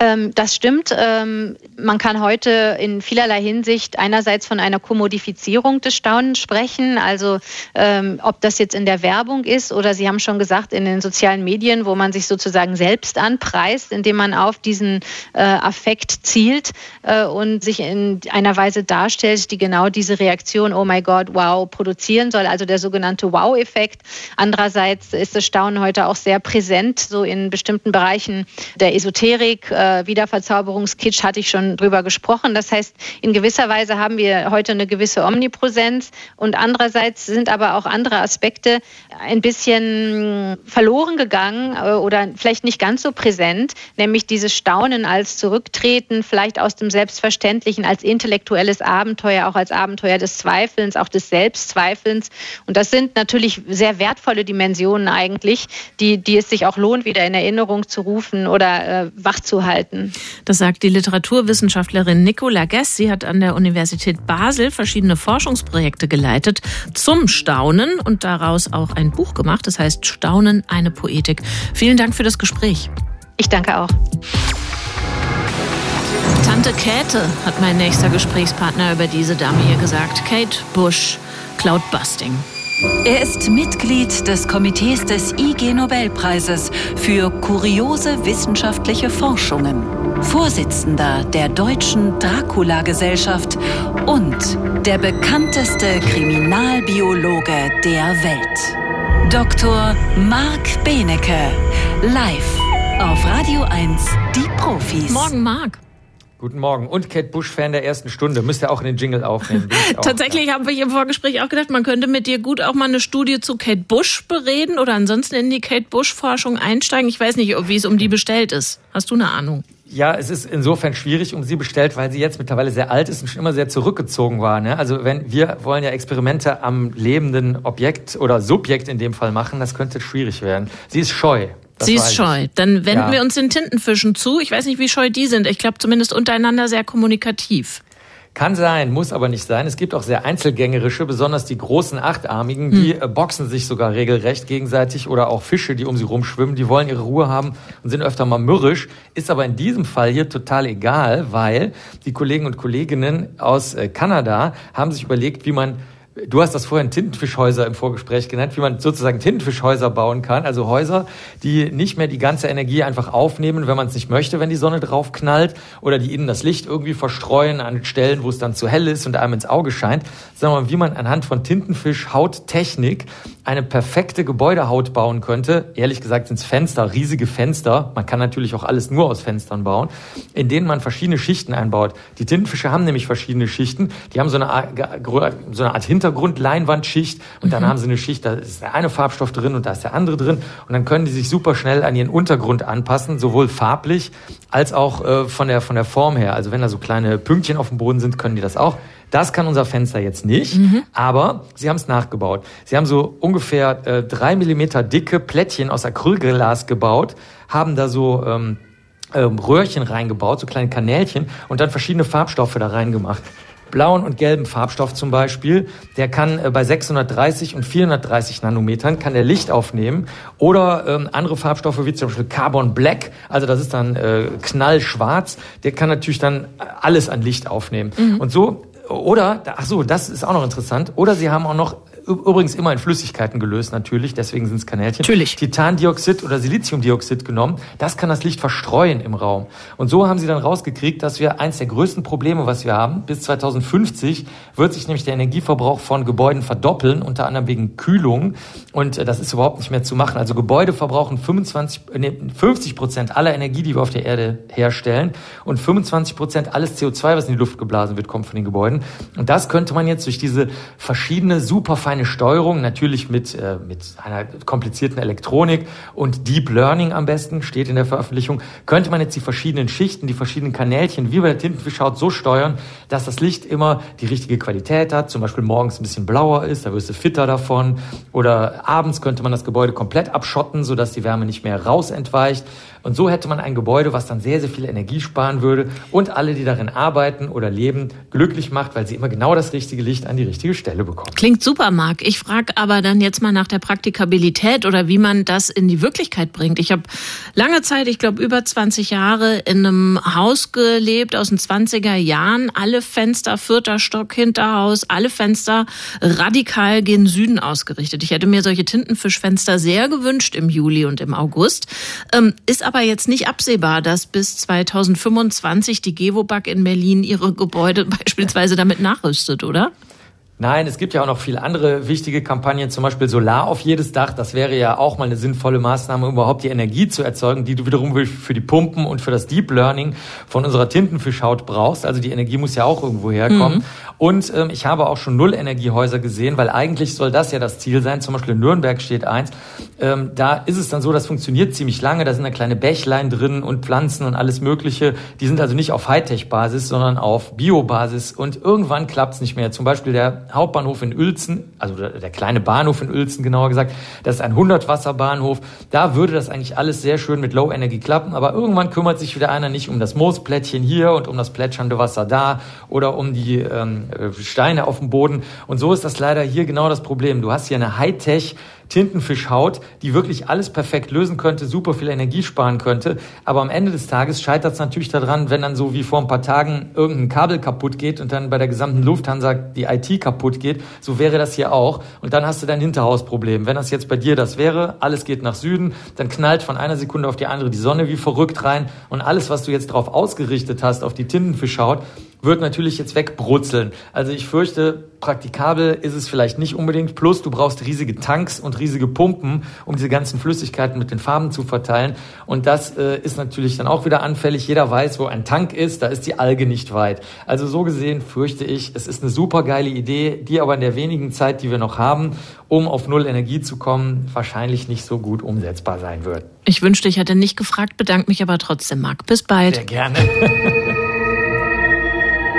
Ähm, das stimmt. Ähm, man kann heute in vielerlei Hinsicht einerseits von einer Kommodifizierung des Staunens sprechen, also ähm, ob das jetzt in der Werbung ist oder Sie haben schon gesagt, in den sozialen Medien, wo man sich sozusagen selbst anpreist, indem man auf diesen äh, Affekt zielt äh, und sich in einer Weise darstellt, die genau diese Reaktion, oh my God, wow, produzieren soll, also der sogenannte Wow-Effekt. Andererseits ist das Staunen heute auch sehr präsent, so in bestimmten Bereichen der Esoterik, äh, Wiederverzauberungskitsch hatte ich schon drüber gesprochen. Das heißt, in gewisser Weise haben wir heute eine gewisse Omnipräsenz und andererseits sind aber auch andere Aspekte ein bisschen verloren gegangen äh, oder vielleicht nicht ganz so präsent, nämlich dieses Staunen als Zurücktreten, vielleicht aus dem Selbstverständlichen, als intellektuelles Abenteuer, auch als Abenteuer des Zweifelns, auch des Selbstzweifelns. Und das sind natürlich sehr wertvolle Dimensionen eigentlich, die, die es sich auch lohnt, wieder in Erinnerung zu rufen oder äh, wach zu halten halten. Das sagt die Literaturwissenschaftlerin Nicola Guess. Sie hat an der Universität Basel verschiedene Forschungsprojekte geleitet zum Staunen und daraus auch ein Buch gemacht. Das heißt Staunen, eine Poetik. Vielen Dank für das Gespräch. Ich danke auch. Tante Käthe hat mein nächster Gesprächspartner über diese Dame hier gesagt. Kate Bush, Cloudbusting. Er ist Mitglied des Komitees des IG Nobelpreises für kuriose wissenschaftliche Forschungen, Vorsitzender der Deutschen Dracula-Gesellschaft und der bekannteste Kriminalbiologe der Welt. Dr. Marc Benecke, live auf Radio 1, die Profis. Morgen, Marc. Guten Morgen. Und Kate Bush-Fan der ersten Stunde. Müsst ihr auch in den Jingle aufnehmen. [LAUGHS] Tatsächlich haben wir im Vorgespräch auch gedacht, man könnte mit dir gut auch mal eine Studie zu Kate Bush bereden oder ansonsten in die Kate Bush-Forschung einsteigen. Ich weiß nicht, wie es um die bestellt ist. Hast du eine Ahnung? Ja, es ist insofern schwierig um sie bestellt, weil sie jetzt mittlerweile sehr alt ist und schon immer sehr zurückgezogen war. Ne? Also wenn wir wollen ja Experimente am lebenden Objekt oder Subjekt in dem Fall machen, das könnte schwierig werden. Sie ist scheu. Das Sie ist scheu. Dann wenden ja. wir uns den Tintenfischen zu. Ich weiß nicht, wie scheu die sind. Ich glaube zumindest untereinander sehr kommunikativ. Kann sein, muss aber nicht sein. Es gibt auch sehr einzelgängerische, besonders die großen Achtarmigen, die hm. Äh, boxen sich sogar regelrecht gegenseitig oder auch Fische, die um sie rumschwimmen, die wollen ihre Ruhe haben und sind öfter mal mürrisch. Ist aber in diesem Fall hier total egal, weil die Kollegen und Kolleginnen aus äh, Kanada haben sich überlegt, wie man Du hast das vorhin Tintenfischhäuser im Vorgespräch genannt, wie man sozusagen Tintenfischhäuser bauen kann. Also Häuser, die nicht mehr die ganze Energie einfach aufnehmen, wenn man es nicht möchte, wenn die Sonne drauf knallt oder die ihnen das Licht irgendwie verstreuen an Stellen, wo es dann zu hell ist und einem ins Auge scheint, sondern wie man anhand von Tintenfischhauttechnik eine perfekte Gebäudehaut bauen könnte. Ehrlich gesagt sind es Fenster, riesige Fenster. Man kann natürlich auch alles nur aus Fenstern bauen, in denen man verschiedene Schichten einbaut. Die Tintenfische haben nämlich verschiedene Schichten. Die haben so eine Art, so eine Art Hinter Untergrundleinwandschicht und dann mhm. haben sie eine Schicht, da ist der eine Farbstoff drin und da ist der andere drin und dann können die sich super schnell an ihren Untergrund anpassen, sowohl farblich als auch äh, von der von der Form her. Also wenn da so kleine Pünktchen auf dem Boden sind, können die das auch. Das kann unser Fenster jetzt nicht, mhm. aber sie haben es nachgebaut. Sie haben so ungefähr äh, drei Millimeter dicke Plättchen aus Acrylglas gebaut, haben da so ähm, ähm, Röhrchen reingebaut, so kleine Kanälchen und dann verschiedene Farbstoffe da reingemacht blauen und gelben Farbstoff zum Beispiel, der kann äh, bei 630 und 430 Nanometern kann der Licht aufnehmen oder ähm, andere Farbstoffe wie zum Beispiel Carbon Black, also das ist dann äh, knallschwarz, der kann natürlich dann alles an Licht aufnehmen. Mhm. Und so oder, ach so, das ist auch noch interessant. Oder sie haben auch noch übrigens immer in Flüssigkeiten gelöst natürlich, deswegen sind es Kanälchen. Natürlich. Titandioxid oder Siliziumdioxid genommen. Das kann das Licht verstreuen im Raum. Und so haben sie dann rausgekriegt, dass wir eins der größten Probleme, was wir haben, bis 2050 wird sich nämlich der Energieverbrauch von Gebäuden verdoppeln, unter anderem wegen Kühlung. Und äh, das ist überhaupt nicht mehr zu machen. Also Gebäude verbrauchen 25, nee, 50 Prozent aller Energie, die wir auf der Erde herstellen. Und 25 Prozent alles CO2, was in die Luft geblasen wird, kommt von den Gebäuden. Und das könnte man jetzt durch diese verschiedene superfeine eine Steuerung, natürlich mit, äh, mit einer komplizierten Elektronik und Deep Learning am besten, steht in der Veröffentlichung, könnte man jetzt die verschiedenen Schichten, die verschiedenen Kanälchen, wie bei der Tintenfischhaut, so steuern, dass das Licht immer die richtige Qualität hat, zum Beispiel morgens ein bisschen blauer ist, da wirst du fitter davon, oder abends könnte man das Gebäude komplett abschotten, sodass die Wärme nicht mehr raus entweicht. Und so hätte man ein Gebäude, was dann sehr, sehr viel Energie sparen würde und alle, die darin arbeiten oder leben, glücklich macht, weil sie immer genau das richtige Licht an die richtige Stelle bekommen. Klingt super, Marc. Ich frage aber dann jetzt mal nach der Praktikabilität oder wie man das in die Wirklichkeit bringt. Ich habe lange Zeit, ich glaube über 20 Jahre, in einem Haus gelebt aus den 20er Jahren. Alle Fenster, vierter Stock, Hinterhaus, alle Fenster radikal gen Süden ausgerichtet. Ich hätte mir solche Tintenfischfenster sehr gewünscht im Juli und im August. Ähm, ist aber jetzt nicht absehbar, dass bis 2025 die Gewobag in Berlin ihre Gebäude [LAUGHS] beispielsweise damit nachrüstet, oder? Nein, es gibt ja auch noch viele andere wichtige Kampagnen, zum Beispiel Solar auf jedes Dach. Das wäre ja auch mal eine sinnvolle Maßnahme, um überhaupt die Energie zu erzeugen, die du wiederum für die Pumpen und für das Deep Learning von unserer Tintenfischhaut brauchst. Also die Energie muss ja auch irgendwo herkommen. Mhm. Und ähm, ich habe auch schon Null-Energiehäuser gesehen, weil eigentlich soll das ja das Ziel sein. Zum Beispiel in Nürnberg steht eins. Ähm, da ist es dann so, das funktioniert ziemlich lange. Da sind da kleine Bächlein drin und Pflanzen und alles Mögliche. Die sind also nicht auf Hightech-Basis, sondern auf Bio-Basis. Und irgendwann klappt es nicht mehr. Zum Beispiel der Hauptbahnhof in Uelzen, also der kleine Bahnhof in Uelzen genauer gesagt, das ist ein 100-Wasser-Bahnhof. Da würde das eigentlich alles sehr schön mit Low Energy klappen, aber irgendwann kümmert sich wieder einer nicht um das Moosplättchen hier und um das plätschernde Wasser da oder um die ähm, Steine auf dem Boden. Und so ist das leider hier genau das Problem. Du hast hier eine Hightech Tintenfischhaut, die wirklich alles perfekt lösen könnte, super viel Energie sparen könnte. Aber am Ende des Tages scheitert es natürlich daran, wenn dann so wie vor ein paar Tagen irgendein Kabel kaputt geht und dann bei der gesamten Lufthansa die IT kaputt geht. So wäre das hier auch. Und dann hast du dein Hinterhausproblem. Wenn das jetzt bei dir das wäre, alles geht nach Süden, dann knallt von einer Sekunde auf die andere die Sonne wie verrückt rein und alles, was du jetzt darauf ausgerichtet hast, auf die Tintenfischhaut, wird natürlich jetzt wegbrutzeln. Also ich fürchte, praktikabel ist es vielleicht nicht unbedingt. Plus du brauchst riesige Tanks und riesige Pumpen, um diese ganzen Flüssigkeiten mit den Farben zu verteilen. Und das äh, ist natürlich dann auch wieder anfällig. Jeder weiß, wo ein Tank ist, da ist die Alge nicht weit. Also so gesehen fürchte ich, es ist eine super geile Idee, die aber in der wenigen Zeit, die wir noch haben, um auf Null Energie zu kommen, wahrscheinlich nicht so gut umsetzbar sein wird. Ich wünschte, ich hätte nicht gefragt, bedanke mich aber trotzdem, Marc. Bis bald. Sehr gerne. [LAUGHS]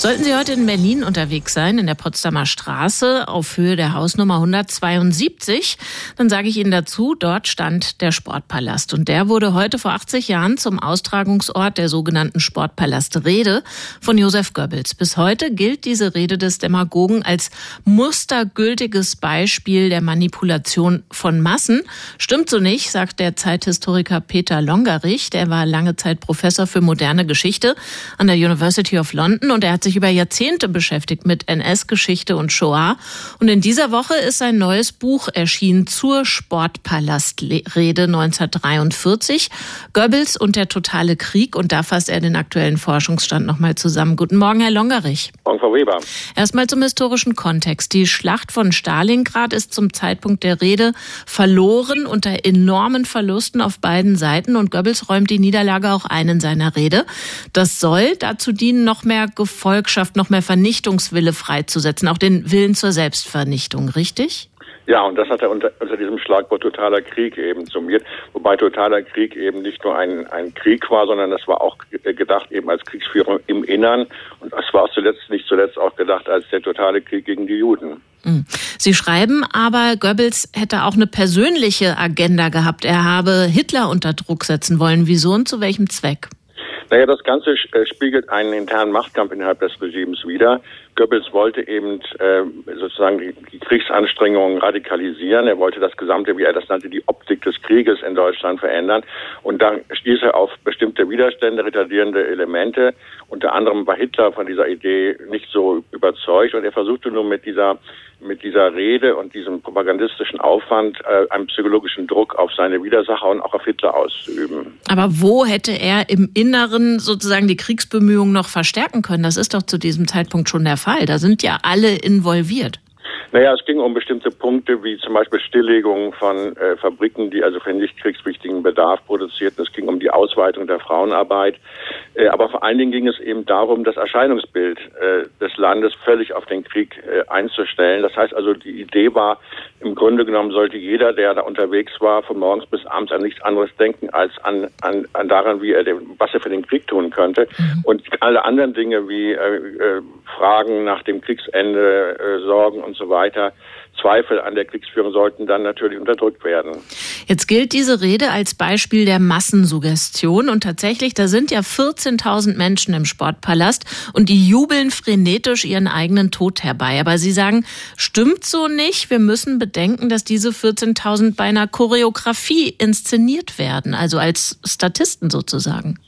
Sollten Sie heute in Berlin unterwegs sein, in der Potsdamer Straße auf Höhe der Hausnummer 172, dann sage ich Ihnen dazu, dort stand der Sportpalast. Und der wurde heute vor 80 Jahren zum Austragungsort der sogenannten Sportpalast-Rede von Josef Goebbels. Bis heute gilt diese Rede des Demagogen als mustergültiges Beispiel der Manipulation von Massen. Stimmt so nicht, sagt der Zeithistoriker Peter Longerich. Der war lange Zeit Professor für moderne Geschichte an der University of London und er hat sich über Jahrzehnte beschäftigt mit NS-Geschichte und Shoah. Und in dieser Woche ist sein neues Buch erschienen zur Sportpalastrede 1943. Goebbels und der totale Krieg. Und da fasst er den aktuellen Forschungsstand nochmal zusammen. Guten Morgen, Herr Longerich. Morgen, Frau Weber. Erstmal zum historischen Kontext. Die Schlacht von Stalingrad ist zum Zeitpunkt der Rede verloren unter enormen Verlusten auf beiden Seiten. Und Goebbels räumt die Niederlage auch ein in seiner Rede. Das soll dazu dienen, noch mehr Gefolgschaft, noch mehr Vernichtungswille freizusetzen, auch den Willen zur Selbstvernichtung, richtig? Ja, und das hat er unter, unter diesem Schlagwort totaler Krieg eben summiert, wobei totaler Krieg eben nicht nur ein, ein Krieg war, sondern das war auch gedacht eben als Kriegsführung im Innern und das war zuletzt nicht zuletzt auch gedacht als der totale Krieg gegen die Juden. Hm. Sie schreiben aber, Goebbels hätte auch eine persönliche Agenda gehabt. Er habe Hitler unter Druck setzen wollen. Wieso und zu welchem Zweck? Naja, das Ganze äh, spiegelt einen internen Machtkampf innerhalb des Regimes wider. Goebbels wollte eben äh, sozusagen die, Kriegsanstrengungen radikalisieren. Er wollte das gesamte, wie er das nannte, die Optik des Krieges in Deutschland verändern. Und da stieß er auf bestimmte Widerstände, retardierende Elemente. Unter anderem war Hitler von dieser Idee nicht so überzeugt und er versuchte nur mit dieser mit dieser Rede und diesem propagandistischen Aufwand äh, einen psychologischen Druck auf seine Widersacher und auch auf Hitler auszuüben. Aber wo hätte er im Inneren sozusagen die Kriegsbemühungen noch verstärken können? Das ist doch zu diesem Zeitpunkt schon der Fall. Fall. Da sind ja alle involviert. Naja, es ging um bestimmte Punkte, wie zum Beispiel Stilllegung von äh, Fabriken, die also für nicht kriegswichtigen Bedarf produzierten. Es ging um die Ausweitung der Frauenarbeit. Äh, aber vor allen Dingen ging es eben darum, das Erscheinungsbild äh, des Landes völlig auf den Krieg äh, einzustellen. Das heißt also, die Idee war, im Grunde genommen sollte jeder, der da unterwegs war, von morgens bis abends an nichts anderes denken, als an, an, an daran, wie er den, was er für den Krieg tun könnte. Mhm. Und alle anderen Dinge wie äh, äh, Fragen nach dem Kriegsende, Sorgen und so weiter, Zweifel an der Kriegsführung sollten dann natürlich unterdrückt werden. Jetzt gilt diese Rede als Beispiel der Massensuggestion und tatsächlich, da sind ja 14.000 Menschen im Sportpalast und die jubeln frenetisch ihren eigenen Tod herbei. Aber Sie sagen, stimmt so nicht. Wir müssen bedenken, dass diese 14.000 bei einer Choreografie inszeniert werden, also als Statisten sozusagen.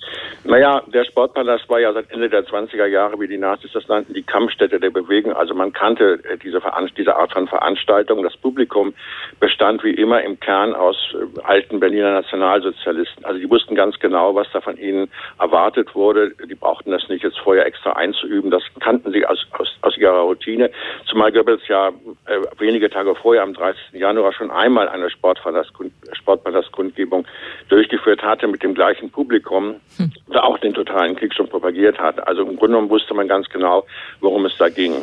Naja, der Sportpalast war ja seit Ende der 20er Jahre, wie die Nazis das nannten, die Kampfstätte der Bewegung. Also man kannte äh, diese, diese Art von Veranstaltung. Das Publikum bestand wie immer im Kern aus äh, alten Berliner Nationalsozialisten. Also die wussten ganz genau, was da von ihnen erwartet wurde. Die brauchten das nicht jetzt vorher extra einzuüben. Das kannten sie aus, aus, aus ihrer Routine. Zumal Goebbels ja äh, wenige Tage vorher, am 30. Januar, schon einmal eine Sportpalast-Kundgebung durchgeführt hatte mit dem gleichen Publikum. Hm oder auch den totalen Krieg schon propagiert hat. Also im Grunde genommen wusste man ganz genau, worum es da ging.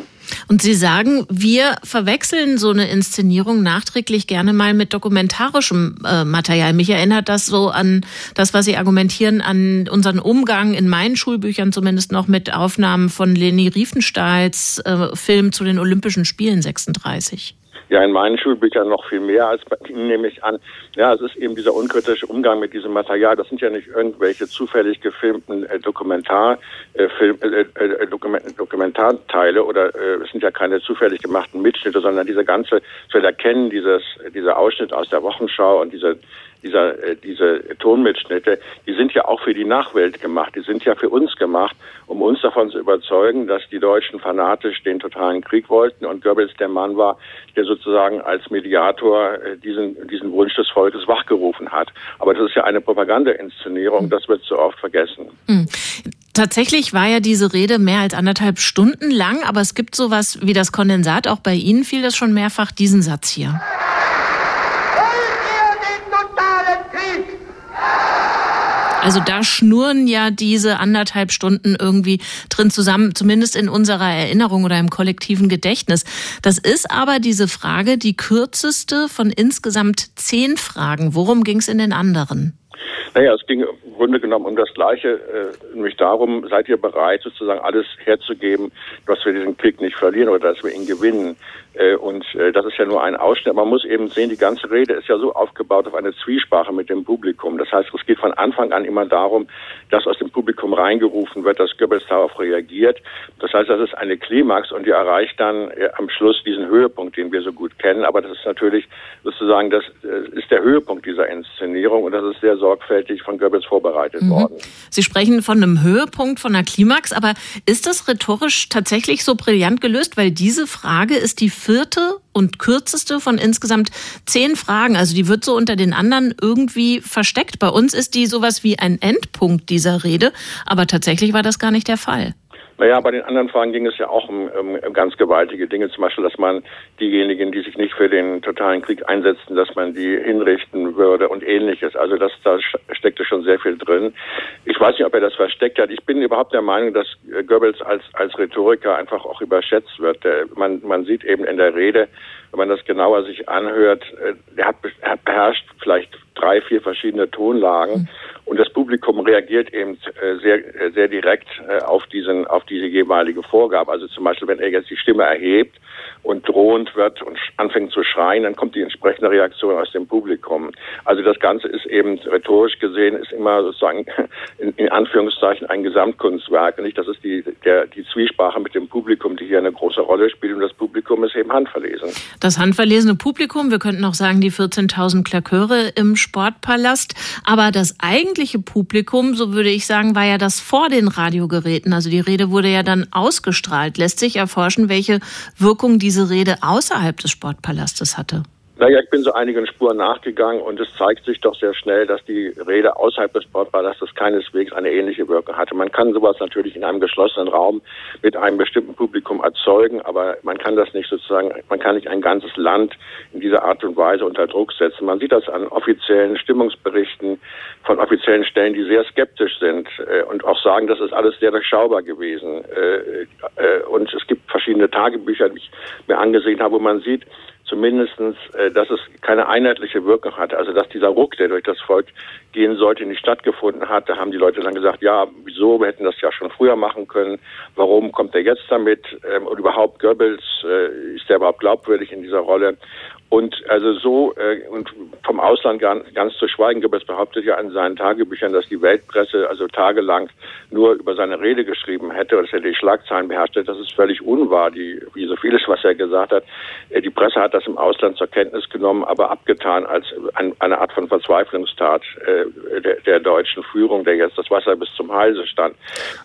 Und Sie sagen, wir verwechseln so eine Inszenierung nachträglich gerne mal mit dokumentarischem äh, Material. Mich erinnert das so an das, was Sie argumentieren, an unseren Umgang in meinen Schulbüchern zumindest noch mit Aufnahmen von Leni Riefenstahls äh, Film zu den Olympischen Spielen 36 ja in meinen Schulbüchern noch viel mehr als bei Ihnen, nehme ich an. Ja, es ist eben dieser unkritische Umgang mit diesem Material. Das sind ja nicht irgendwelche zufällig gefilmten äh, Dokumentar, äh, Film, äh, äh, Dokument, Dokumentarteile oder äh, es sind ja keine zufällig gemachten Mitschnitte, sondern diese ganze, zu erkennen, dieses, dieser Ausschnitt aus der Wochenschau und diese dieser, äh, diese Tonmitschnitte, die sind ja auch für die Nachwelt gemacht, die sind ja für uns gemacht, um uns davon zu überzeugen, dass die Deutschen fanatisch den totalen Krieg wollten und Goebbels der Mann war, der sozusagen als Mediator äh, diesen, diesen Wunsch des Volkes wachgerufen hat. Aber das ist ja eine Propagandainszenierung, das wird zu oft vergessen. Mhm. Tatsächlich war ja diese Rede mehr als anderthalb Stunden lang, aber es gibt sowas wie das Kondensat. Auch bei Ihnen fiel das schon mehrfach, diesen Satz hier. Also da schnurren ja diese anderthalb Stunden irgendwie drin zusammen, zumindest in unserer Erinnerung oder im kollektiven Gedächtnis. Das ist aber diese Frage die kürzeste von insgesamt zehn Fragen. Worum ging es in den anderen? Naja, es ging im Grunde genommen um das Gleiche, äh, nämlich darum, seid ihr bereit, sozusagen alles herzugeben, dass wir diesen Krieg nicht verlieren oder dass wir ihn gewinnen. Äh, und äh, das ist ja nur ein Ausschnitt. Man muss eben sehen, die ganze Rede ist ja so aufgebaut auf eine Zwiesprache mit dem Publikum. Das heißt, es geht von Anfang an immer darum, dass aus dem Publikum reingerufen wird, dass Goebbels darauf reagiert. Das heißt, das ist eine Klimax und die erreicht dann äh, am Schluss diesen Höhepunkt, den wir so gut kennen. Aber das ist natürlich sozusagen, das ist der Höhepunkt dieser Inszenierung und das ist sehr sorgfältig von Goebbels vorbereitet mhm. worden. Sie sprechen von einem Höhepunkt, von einer Klimax, aber ist das rhetorisch tatsächlich so brillant gelöst? Weil diese Frage ist die vierte und kürzeste von insgesamt zehn Fragen. Also die wird so unter den anderen irgendwie versteckt. Bei uns ist die sowas wie ein Endpunkt dieser Rede, aber tatsächlich war das gar nicht der Fall. Naja, bei den anderen Fragen ging es ja auch um, um, ganz gewaltige Dinge, zum Beispiel, dass man diejenigen, die sich nicht für den totalen Krieg einsetzen, dass man die hinrichten würde und ähnliches. Also das, da steckte schon sehr viel drin. Ich weiß nicht, ob er das versteckt hat. Ich bin überhaupt der Meinung, dass Goebbels als, als Rhetoriker einfach auch überschätzt wird. Man, man sieht eben in der Rede, wenn man das genauer sich anhört, äh, er hat, er beherrscht vielleicht drei, vier verschiedene Tonlagen. Mhm. Und das Publikum reagiert eben äh, sehr, äh, sehr direkt äh, auf diesen, auf diese jeweilige Vorgabe. Also zum Beispiel, wenn er jetzt die Stimme erhebt und drohend wird und anfängt zu schreien, dann kommt die entsprechende Reaktion aus dem Publikum. Also das Ganze ist eben rhetorisch gesehen, ist immer sozusagen [LAUGHS] in, in Anführungszeichen ein Gesamtkunstwerk. Nicht, das ist die, der, die Zwiesprache mit dem Publikum, die hier eine große Rolle spielt. Und das Publikum ist eben handverlesen. Das handverlesene Publikum, wir könnten auch sagen, die 14.000 Klaköre im Sportpalast. Aber das eigentliche Publikum, so würde ich sagen, war ja das vor den Radiogeräten. Also die Rede wurde ja dann ausgestrahlt. Lässt sich erforschen, welche Wirkung diese Rede außerhalb des Sportpalastes hatte? Naja, ich bin so einigen Spuren nachgegangen und es zeigt sich doch sehr schnell, dass die Rede außerhalb des Sportpalastes keineswegs eine ähnliche Wirkung hatte. Man kann sowas natürlich in einem geschlossenen Raum mit einem bestimmten Publikum erzeugen, aber man kann das nicht sozusagen, man kann nicht ein ganzes Land in dieser Art und Weise unter Druck setzen. Man sieht das an offiziellen Stimmungsberichten von offiziellen Stellen, die sehr skeptisch sind äh, und auch sagen, das ist alles sehr durchschaubar gewesen. Äh, äh, und es gibt verschiedene Tagebücher, die ich mir angesehen habe, wo man sieht, zumindestens, äh, dass es keine einheitliche Wirkung hatte. Also dass dieser Ruck, der durch das Volk gehen sollte, nicht stattgefunden hat. Da haben die Leute dann gesagt, ja, wieso, wir hätten das ja schon früher machen können. Warum kommt er jetzt damit? Ähm, und überhaupt Goebbels, äh, ist der überhaupt glaubwürdig in dieser Rolle? Und also so äh, und vom Ausland ganz, ganz zu schweigen, Goebbels behauptet ja in seinen Tagebüchern, dass die Weltpresse also tagelang nur über seine Rede geschrieben hätte und dass er die Schlagzeilen beherrscht hätte. Das ist völlig unwahr, die, wie so vieles, was er gesagt hat. Äh, die Presse hat das im Ausland zur Kenntnis genommen, aber abgetan als ein, eine Art von Verzweiflungstat äh, der, der, deutschen Führung, der jetzt das Wasser bis zum Halse stand.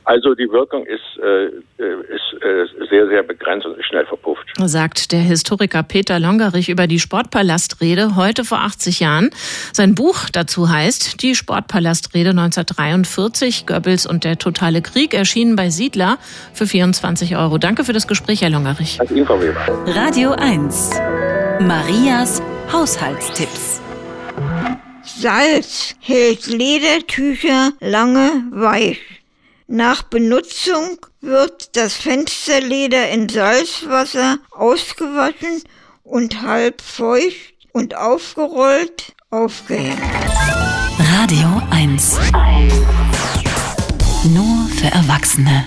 Also die Wirkung ist, äh, ist äh, sehr, sehr begrenzt und ist schnell verpufft. Sagt der Historiker Peter Longerich über die die Sportpalastrede heute vor 80 Jahren. Sein Buch dazu heißt Die Sportpalastrede 1943, Goebbels und der totale Krieg, erschienen bei Siedler für 24 Euro. Danke für das Gespräch, Herr Longerich. Radio 1. Marias Haushaltstipps. Salz hält Ledertücher lange weich. Nach Benutzung wird das Fensterleder in Salzwasser ausgewaschen und halb feucht und aufgerollt aufgehängt. Radio 1. Nur für Erwachsene.